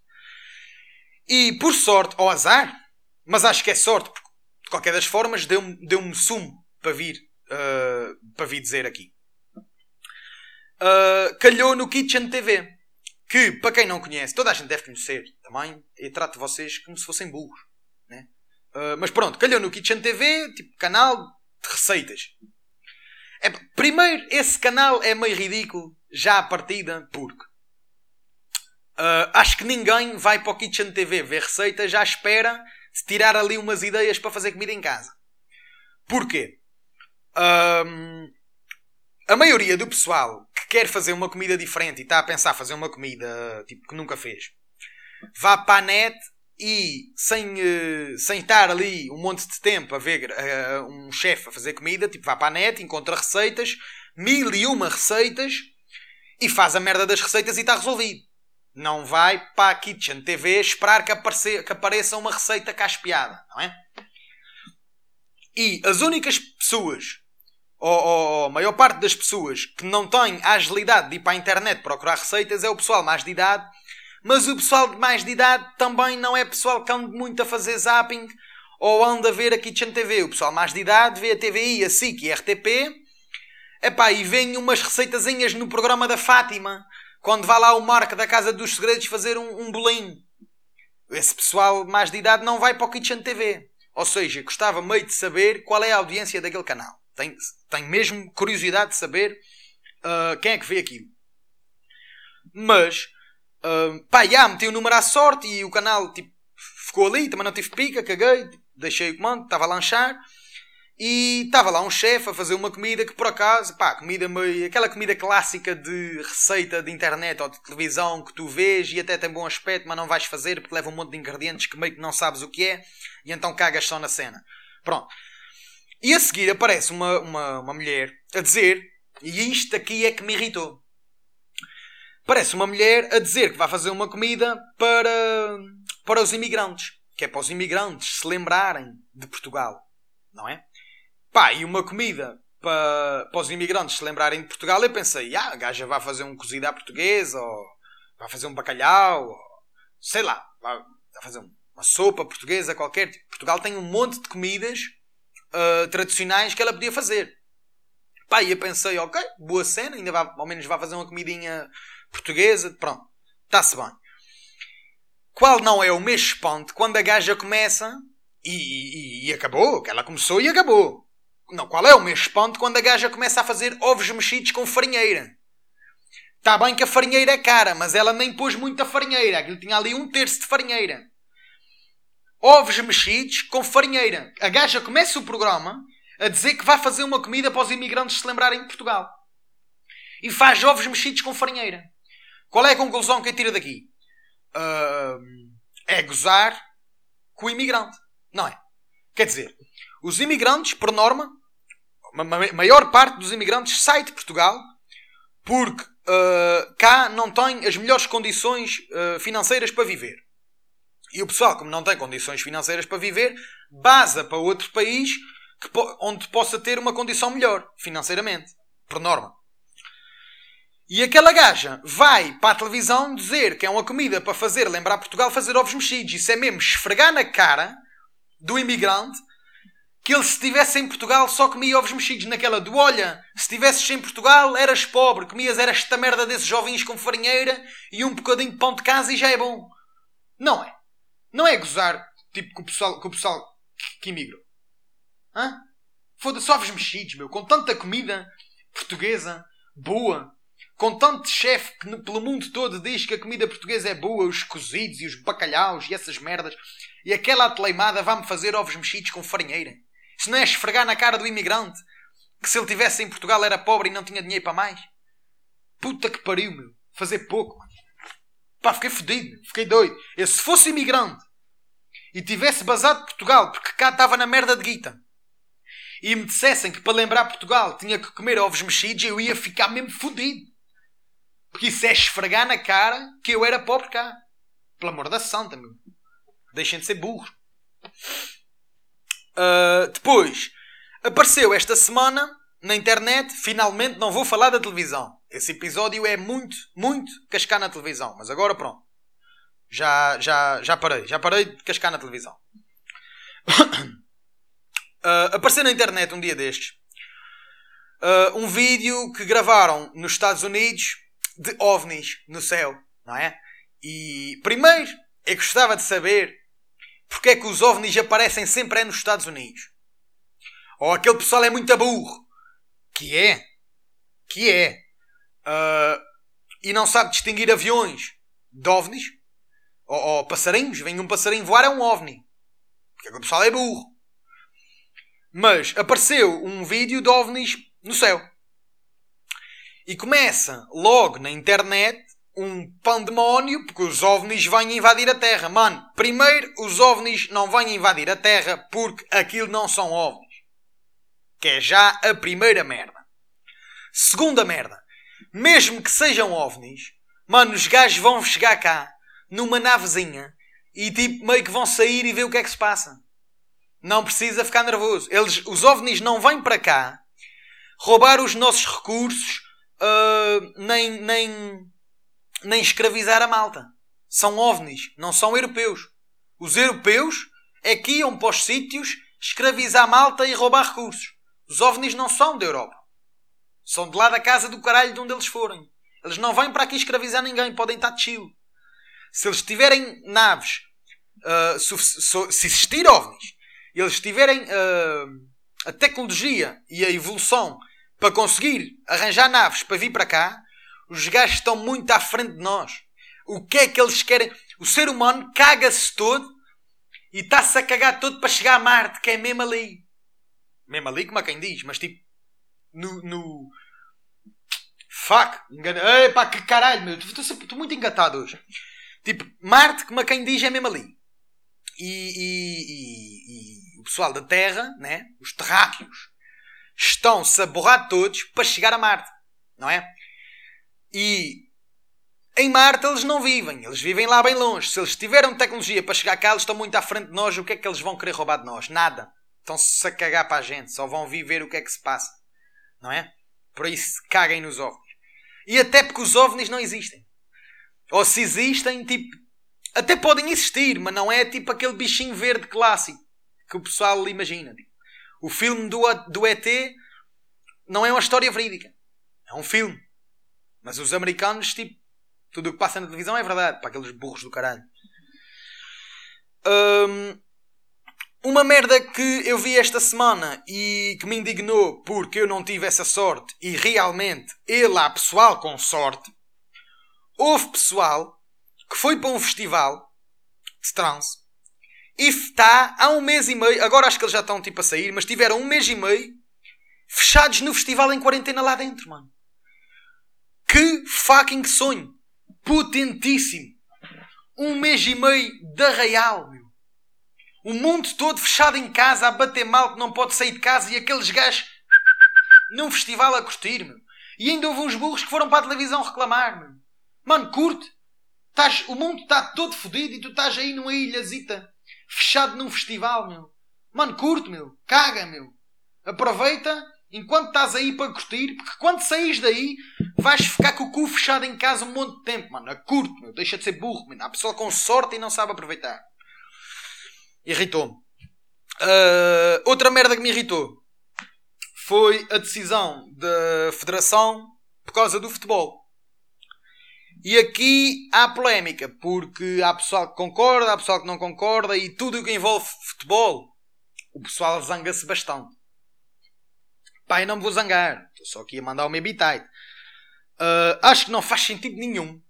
E por sorte, ou azar, mas acho que é sorte, porque de qualquer das formas deu-me deu sumo para vir, uh, para vir dizer aqui. Uh, calhou no Kitchen TV. Que, para quem não conhece, toda a gente deve conhecer também. Eu trato vocês como se fossem burros. Né? Uh, mas pronto, calhou no Kitchen TV, tipo canal de receitas. É, primeiro, esse canal é meio ridículo, já à partida, porque acho que ninguém vai para o Kitchen TV ver receitas já espera tirar ali umas ideias para fazer comida em casa. Porquê? Um, a maioria do pessoal que quer fazer uma comida diferente e está a pensar fazer uma comida tipo que nunca fez, vá para a net e sem, uh, sem estar ali um monte de tempo a ver uh, um chefe a fazer comida, tipo, vá para a net, encontra receitas, mil e uma receitas e faz a merda das receitas e está resolvido. Não vai para a Kitchen TV esperar que, apareça, que apareça uma receita cá espiada, não é? E as únicas pessoas, ou, ou a maior parte das pessoas, que não têm a agilidade de ir para a internet procurar receitas é o pessoal mais de idade. Mas o pessoal de mais de idade também não é pessoal que anda muito a fazer zapping ou anda a ver a Kitchen TV. O pessoal mais de idade vê a TVI, a SIC e a RTP. Epá, e vem umas receitazinhas no programa da Fátima. Quando vai lá o Marco da Casa dos Segredos fazer um, um bolinho. Esse pessoal mais de idade não vai para o Kitchen TV. Ou seja, gostava meio de saber qual é a audiência daquele canal. Tenho, tenho mesmo curiosidade de saber uh, quem é que vê aquilo. Mas, uh, pá, já, meti o número à sorte e o canal tipo, ficou ali, também não tive pica, caguei, deixei o comando, estava a lanchar. E estava lá um chefe a fazer uma comida que por acaso, pá, comida meio, aquela comida clássica de receita de internet ou de televisão que tu vês e até tem bom aspecto, mas não vais fazer porque leva um monte de ingredientes que meio que não sabes o que é e então cagas só na cena. Pronto. E a seguir aparece uma, uma, uma mulher a dizer, e isto aqui é que me irritou. Parece uma mulher a dizer que vai fazer uma comida para, para os imigrantes. Que é para os imigrantes se lembrarem de Portugal. Não é? Pá, e uma comida para, para os imigrantes se lembrarem de Portugal. Eu pensei, ah, a gaja vai fazer um cozido à portuguesa, ou vai fazer um bacalhau, ou sei lá, vai fazer uma sopa portuguesa qualquer. Portugal tem um monte de comidas uh, tradicionais que ela podia fazer. Pá, e eu pensei, ok, boa cena, ainda vai, ao menos vai fazer uma comidinha portuguesa, pronto, está-se bem. Qual não é o mês espanto quando a gaja começa e, e, e, acabou, que ela começou e acabou. Não, qual é o mês espanto quando a gaja começa a fazer ovos mexidos com farinheira? Está bem que a farinheira é cara, mas ela nem pôs muita farinheira. Aquilo tinha ali um terço de farinheira ovos mexidos com farinheira. A gaja começa o programa a dizer que vai fazer uma comida para os imigrantes se lembrarem de Portugal. E faz ovos mexidos com farinheira. Qual é a conclusão que eu tiro daqui? Uh, é gozar com o imigrante. Não é? Quer dizer, os imigrantes, por norma, a maior parte dos imigrantes sai de Portugal porque uh, cá não tem as melhores condições uh, financeiras para viver. E o pessoal, como não tem condições financeiras para viver, basa para outro país que, onde possa ter uma condição melhor financeiramente, por norma. E aquela gaja vai para a televisão dizer que é uma comida para fazer lembrar Portugal fazer ovos mexidos. Isso é mesmo esfregar na cara do imigrante que ele se estivesse em Portugal só comia ovos mexidos. Naquela do olha, se estivesses em Portugal eras pobre, comias era esta merda desses jovens com farinheira e um bocadinho de pão de casa e já é bom. Não é. Não é gozar tipo com o pessoal, com o pessoal que imigrou. Hã? Foda-se ovos mexidos, meu. Com tanta comida portuguesa boa. Com tanto chefe que pelo mundo todo diz que a comida portuguesa é boa, os cozidos e os bacalhaus e essas merdas. E aquela atleimada vai-me fazer ovos mexidos com farinheira. Isso não é esfregar na cara do imigrante que se ele tivesse em Portugal era pobre e não tinha dinheiro para mais? Puta que pariu, meu. Fazer pouco. Pá, fiquei fodido, fiquei doido. Eu, se fosse imigrante e tivesse basado Portugal, porque cá estava na merda de guita, e me dissessem que para lembrar Portugal tinha que comer ovos mexidos, eu ia ficar mesmo fodido. Porque isso é esfregar na cara que eu era pobre cá. Pelo amor da santa, meu. Deixem de ser burros. Uh, depois, apareceu esta semana na internet, finalmente não vou falar da televisão. Esse episódio é muito, muito cascar na televisão. Mas agora pronto. Já, já, já parei. Já parei de cascar na televisão. uh, [COUGHS] apareceu na internet um dia destes. Uh, um vídeo que gravaram nos Estados Unidos de ovnis no céu. Não é? E primeiro, eu gostava de saber porque é que os ovnis aparecem sempre é nos Estados Unidos. Ou aquele pessoal é muito burro que é, que é, uh, e não sabe distinguir aviões de ovnis, ou, ou passarinhos, vem um passarinho voar, é um ovni. Porque o pessoal é burro. Mas apareceu um vídeo de ovnis no céu. E começa logo na internet um pandemónio, porque os ovnis vêm invadir a Terra. Mano, primeiro, os ovnis não vêm invadir a Terra porque aquilo não são ovnis. Que é já a primeira merda. Segunda merda. Mesmo que sejam ovnis, mano, os gajos vão chegar cá numa navezinha e tipo meio que vão sair e ver o que é que se passa. Não precisa ficar nervoso. Eles, os ovnis não vêm para cá roubar os nossos recursos, uh, nem, nem, nem escravizar a malta. São ovnis, não são europeus. Os europeus é que iam para os sítios escravizar a malta e roubar recursos. Os ovnis não são da Europa. São de lá da casa do caralho de onde eles forem. Eles não vêm para aqui escravizar ninguém, podem estar de chill. Se eles tiverem naves, uh, se, se, existir ovnis, eles tiverem uh, a tecnologia e a evolução para conseguir arranjar naves para vir para cá, os gajos estão muito à frente de nós. O que é que eles querem? O ser humano caga-se todo e está-se a cagar todo para chegar a Marte, que é mesmo ali. Mesmo ali, como a quem diz, mas tipo, no. no... Fuck! Engana... Epá, que caralho, meu. Estou muito engatado hoje. Tipo, Marte, como a quem diz, é mesmo ali. E, e, e, e o pessoal da Terra, né? os terráqueos, estão-se a borrar todos para chegar a Marte. Não é? E em Marte eles não vivem, eles vivem lá bem longe. Se eles tiveram tecnologia para chegar cá, eles estão muito à frente de nós. O que é que eles vão querer roubar de nós? Nada. Estão-se a cagar para a gente, só vão viver o que é que se passa. Não é? Por isso, caguem nos ovnis. E até porque os ovnis não existem. Ou se existem, tipo. Até podem existir, mas não é tipo aquele bichinho verde clássico que o pessoal imagina. Tipo. O filme do, do ET não é uma história verídica. É um filme. Mas os americanos, tipo, tudo o que passa na televisão é verdade. Para aqueles burros do caralho. Um, uma merda que eu vi esta semana e que me indignou porque eu não tive essa sorte e realmente ele há pessoal com sorte. Houve pessoal que foi para um festival de trance e está há um mês e meio, agora acho que eles já estão tipo a sair, mas tiveram um mês e meio fechados no festival em quarentena lá dentro, mano. Que fucking sonho! Potentíssimo! Um mês e meio de arraial, meu. O mundo todo fechado em casa a bater mal que não pode sair de casa e aqueles gajos num festival a curtir, meu. E ainda houve uns burros que foram para a televisão reclamar, meu. Mano, curte. Tás, o mundo está todo fodido e tu estás aí numa ilhazita fechado num festival, meu. Mano, curto, meu. Caga, meu. Aproveita enquanto estás aí para curtir, porque quando saís daí vais ficar com o cu fechado em casa um monte de tempo, mano. A curto, meu. Deixa de ser burro, mano. Há pessoa com sorte e não sabe aproveitar. Irritou-me. Uh, outra merda que me irritou foi a decisão da Federação por causa do futebol. E aqui há polémica, porque há pessoal que concorda, há pessoal que não concorda, e tudo o que envolve futebol, o pessoal zanga-se bastante. Pai, não me vou zangar, estou só aqui a mandar o meu bitite. Uh, acho que não faz sentido nenhum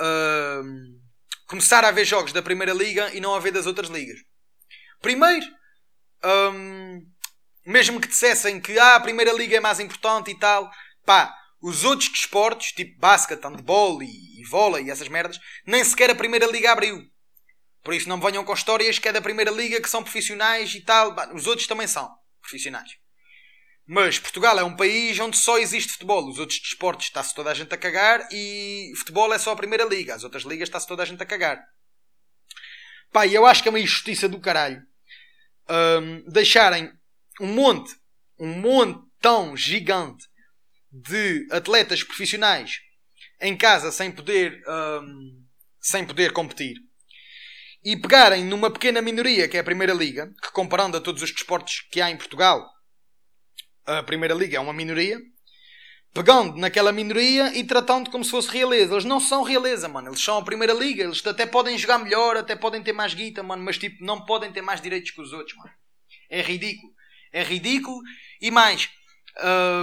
uh, começar a ver jogos da Primeira Liga e não a ver das outras ligas. Primeiro, um, mesmo que dissessem que ah, a Primeira Liga é mais importante e tal, pá, os outros desportos, tipo basquete, handball e, e vôlei e essas merdas, nem sequer a Primeira Liga abriu. Por isso não venham com histórias que é da Primeira Liga que são profissionais e tal. Os outros também são profissionais. Mas Portugal é um país onde só existe futebol. Os outros desportos está-se toda a gente a cagar e futebol é só a Primeira Liga. As outras ligas está-se toda a gente a cagar. Pá, eu acho que é uma injustiça do caralho um, deixarem um monte, um montão gigante de atletas profissionais em casa sem poder, um, sem poder competir e pegarem numa pequena minoria que é a Primeira Liga, que comparando a todos os desportos que há em Portugal, a Primeira Liga é uma minoria, pegando naquela minoria e tratando como se fosse realeza. Eles não são realeza, mano. Eles são a Primeira Liga. Eles até podem jogar melhor, até podem ter mais guita, mano, mas tipo, não podem ter mais direitos que os outros, mano. É ridículo. É ridículo. E mais,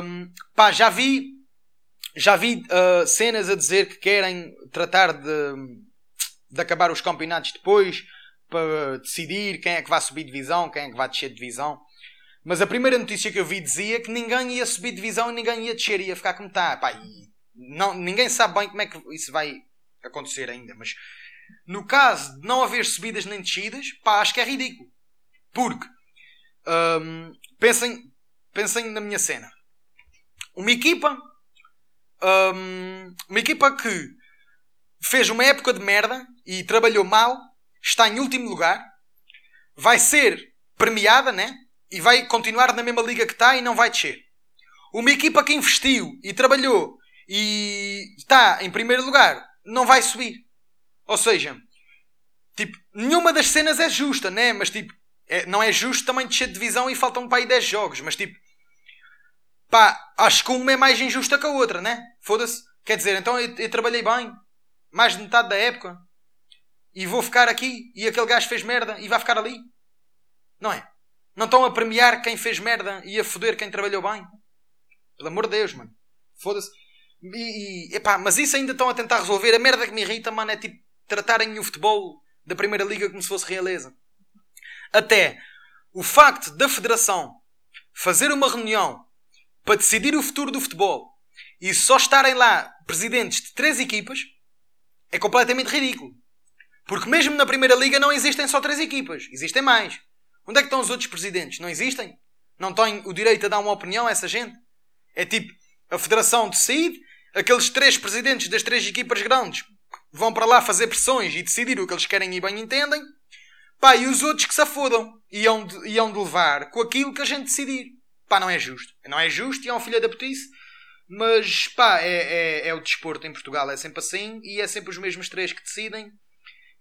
um, pá, já vi, já vi uh, cenas a dizer que querem tratar de, de acabar os campeonatos depois para decidir quem é que vai subir divisão, quem é que vai descer divisão. Mas a primeira notícia que eu vi dizia que ninguém ia subir divisão e ninguém ia descer, ia ficar como está. Pá, não, ninguém sabe bem como é que isso vai acontecer ainda. Mas no caso de não haver subidas nem descidas, pá, acho que é ridículo. Porque um, pensem, pensem na minha cena. Uma equipa. Um, uma equipa que fez uma época de merda e trabalhou mal, está em último lugar, vai ser premiada, né? E vai continuar na mesma liga que está e não vai descer. Uma equipa que investiu e trabalhou e está em primeiro lugar não vai subir. Ou seja, tipo, nenhuma das cenas é justa, né? Mas tipo, é, não é justo também descer de divisão e faltam para aí 10 jogos. Mas tipo, pá, acho que uma é mais injusta que a outra, né? Foda-se. Quer dizer, então eu, eu trabalhei bem, mais de metade da época, e vou ficar aqui e aquele gajo fez merda e vai ficar ali. Não é? Não estão a premiar quem fez merda e a foder quem trabalhou bem. Pelo amor de Deus, mano. Foda-se. E, e, epá, mas isso ainda estão a tentar resolver. A merda que me irrita, mano, é tipo tratarem o futebol da Primeira Liga como se fosse realeza. Até o facto da Federação fazer uma reunião para decidir o futuro do futebol e só estarem lá presidentes de três equipas é completamente ridículo. Porque mesmo na Primeira Liga não existem só três equipas, existem mais. Onde é que estão os outros presidentes? Não existem? Não têm o direito a dar uma opinião a essa gente? É tipo, a federação decide, aqueles três presidentes das três equipas grandes vão para lá fazer pressões e decidir o que eles querem e bem entendem. Pá, e os outros que se afodam iam de, iam de levar com aquilo que a gente decidir. Pá, não é justo. Não é justo e é um filho da putice. Mas, pá, é, é, é o desporto em Portugal. É sempre assim e é sempre os mesmos três que decidem.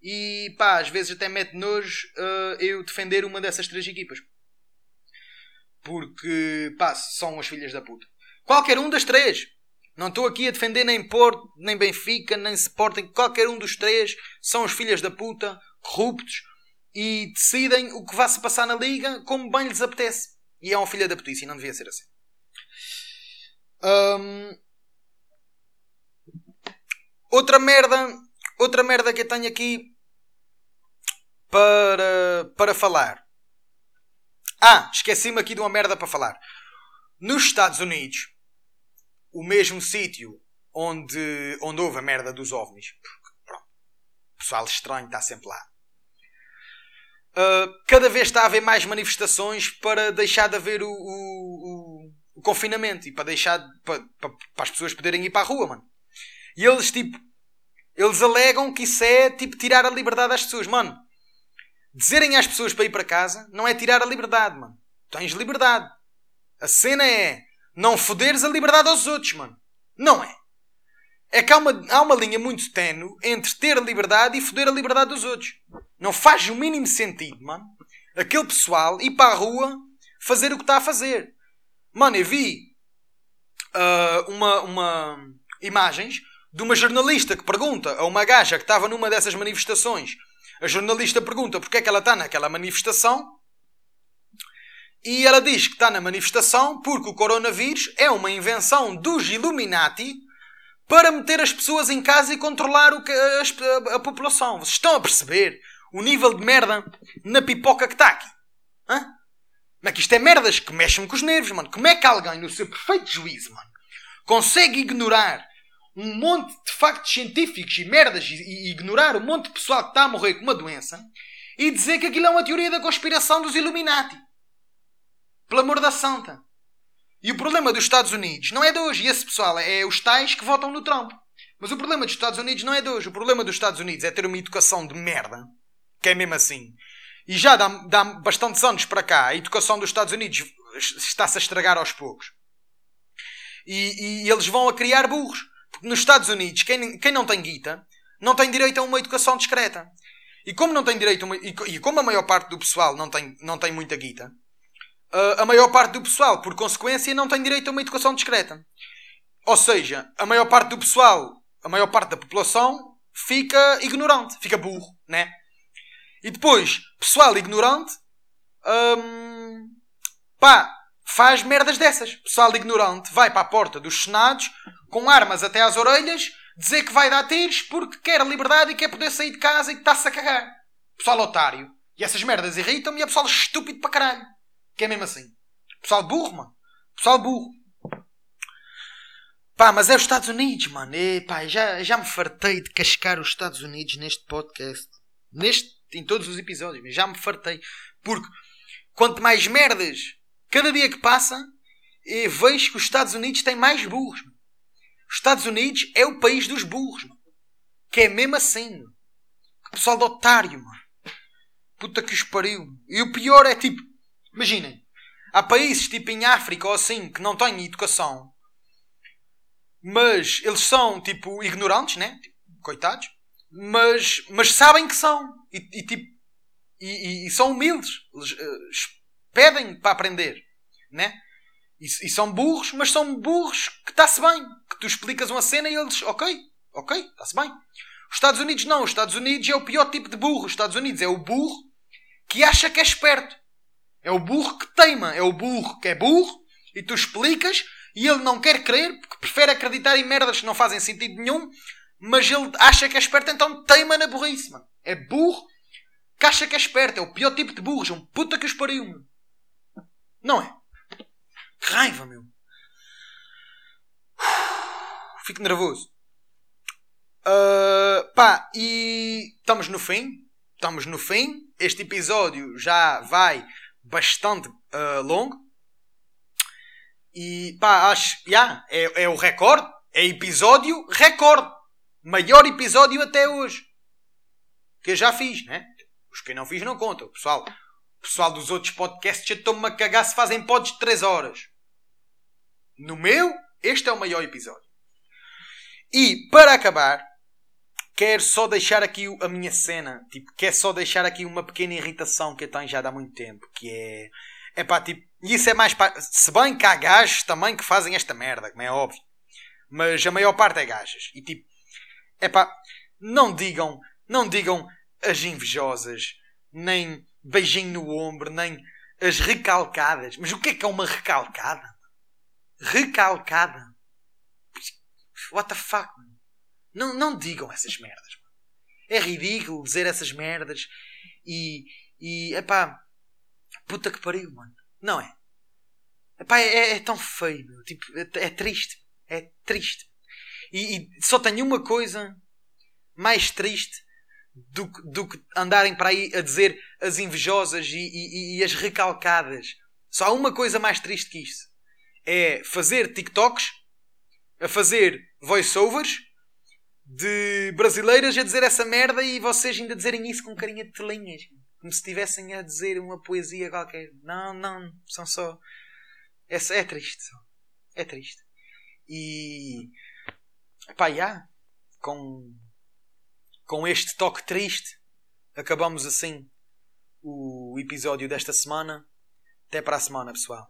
E, pá, às vezes até mete nojo uh, eu defender uma dessas três equipas. Porque, pá, são as filhas da puta. Qualquer um das três. Não estou aqui a defender nem Porto, nem Benfica, nem Sporting. Qualquer um dos três são os filhas da puta, corruptos, e decidem o que vai se passar na liga como bem lhes apetece. E é um filho da putícia, não devia ser assim. Outra merda, outra merda que eu tenho aqui para, para falar. Ah, esqueci-me aqui de uma merda para falar. Nos Estados Unidos, o mesmo sítio onde, onde houve a merda dos ovnis. Pronto. O pessoal estranho está sempre lá. Uh, cada vez está a haver mais manifestações para deixar de haver o, o, o, o confinamento e para deixar para, para, para, as pessoas poderem ir para a rua, mano. E eles tipo eles alegam que isso é tipo tirar a liberdade às pessoas, mano. Dizerem às pessoas para ir para casa não é tirar a liberdade, mano. Tens liberdade. A cena é não foderes a liberdade aos outros, mano. Não é. É que há uma, há uma linha muito tenue entre ter a liberdade e foder a liberdade dos outros. Não faz o mínimo sentido, mano. Aquele pessoal ir para a rua fazer o que está a fazer. Mano, eu vi uh, uma, uma imagens de uma jornalista que pergunta a uma gaja que estava numa dessas manifestações. A jornalista pergunta porque é que ela está naquela manifestação e ela diz que está na manifestação porque o coronavírus é uma invenção dos Illuminati para meter as pessoas em casa e controlar o que, a, a, a população. Vocês estão a perceber o nível de merda na pipoca que está aqui? Hã? Como é que isto é merdas que mexem com os nervos, mano? Como é que alguém, no seu perfeito juízo, mano, consegue ignorar um monte de factos científicos e merdas e, ignorar um monte de pessoal que está a morrer com uma doença e dizer que aquilo é uma teoria da conspiração dos Illuminati? Pelo amor da santa. E o problema dos Estados Unidos não é de hoje. E esse pessoal é os tais que votam no Trump. Mas o problema dos Estados Unidos não é de hoje. O problema dos Estados Unidos é ter uma educação de merda. Que é mesmo assim. E já dá, dá bastantes anos para cá, a educação dos Estados Unidos está-se a estragar aos poucos. E, e, eles vão a criar burros. Nos Estados Unidos, quem, quem não tem guita, não tem direito a uma educação discreta. E como não tem direito a uma, e, e como a maior parte do pessoal não tem, não tem muita guita, uh, a maior parte do pessoal, por consequência, não tem direito a uma educação discreta. Ou seja, a maior parte do pessoal, a maior parte da população, fica ignorante, fica burro, né? E depois, pessoal ignorante, hum, pá, faz merdas dessas. Pessoal ignorante vai para a porta dos senados com armas até às orelhas dizer que vai dar tiros porque quer a liberdade e quer poder sair de casa e que está-se a cagar. Pessoal otário. E essas merdas irritam-me e é pessoal estúpido para caralho. Que é mesmo assim. Pessoal burro, mano. Pessoal burro. Pá, mas é os Estados Unidos, mano. E, pá, já, já me fartei de cascar os Estados Unidos neste podcast. Neste, em todos os episódios. Mas já me fartei. Porque quanto mais merdas cada dia que passa, eu vejo que os Estados Unidos têm mais burros. Estados Unidos é o país dos burros. Que é mesmo assim. Que pessoal de otário, mano. Puta que os pariu. E o pior é tipo Imaginem. Há países tipo em África ou assim que não têm educação. Mas eles são tipo ignorantes, né? Tipo, coitados. Mas, mas sabem que são. E, e tipo. E, e, e, são humildes. Eles uh, pedem para aprender. Né? E, e são burros, mas são burros que está-se bem. Que tu explicas uma cena e eles, ok, ok, está-se bem. Os Estados Unidos não. Os Estados Unidos é o pior tipo de burro. Os Estados Unidos é o burro que acha que é esperto. É o burro que teima. É o burro que é burro e tu explicas e ele não quer crer porque prefere acreditar em merdas que não fazem sentido nenhum, mas ele acha que é esperto, então teima na burrice, mano. É burro que acha que é esperto. É o pior tipo de burros. É um puta que os pariu, mano. Não é? Que raiva, meu. Fico nervoso. Uh, pá, e estamos no fim. Estamos no fim. Este episódio já vai bastante uh, longo. E pá, acho. Yeah, é, é o recorde. É episódio recorde. Maior episódio até hoje. Que eu já fiz, né? Os que não fiz não contam. O pessoal, pessoal dos outros podcasts já estão-me a cagar se fazem pods de 3 horas. No meu, este é o maior episódio. E para acabar, quero só deixar aqui a minha cena. Tipo, quero só deixar aqui uma pequena irritação que eu tenho já há muito tempo. Que é. É pá, tipo. Isso é mais. Se bem que há gajos também que fazem esta merda, como é óbvio. Mas a maior parte é gajas. E tipo. É pá. Não digam. Não digam as invejosas. Nem beijinho no ombro. Nem as recalcadas. Mas o que é que é uma recalcada? Recalcada. What the fuck? Não, não digam essas merdas. É ridículo dizer essas merdas. E. E. Epá. Puta que pariu, mano. Não é? Epá, é, é, é tão feio, meu. Tipo, é, é triste. É triste. E, e, só tenho uma coisa mais triste do, do que andarem para aí a dizer as invejosas e, e, e as recalcadas. Só há uma coisa mais triste que isso. É fazer TikToks, a fazer voiceovers de brasileiras a dizer essa merda e vocês ainda dizerem isso com carinha de telinhas. Como se estivessem a dizer uma poesia qualquer. Não, não, são só. É, é triste. É triste. E. Pá, já. Com. Com este toque triste, acabamos assim o episódio desta semana. Até para a semana, pessoal.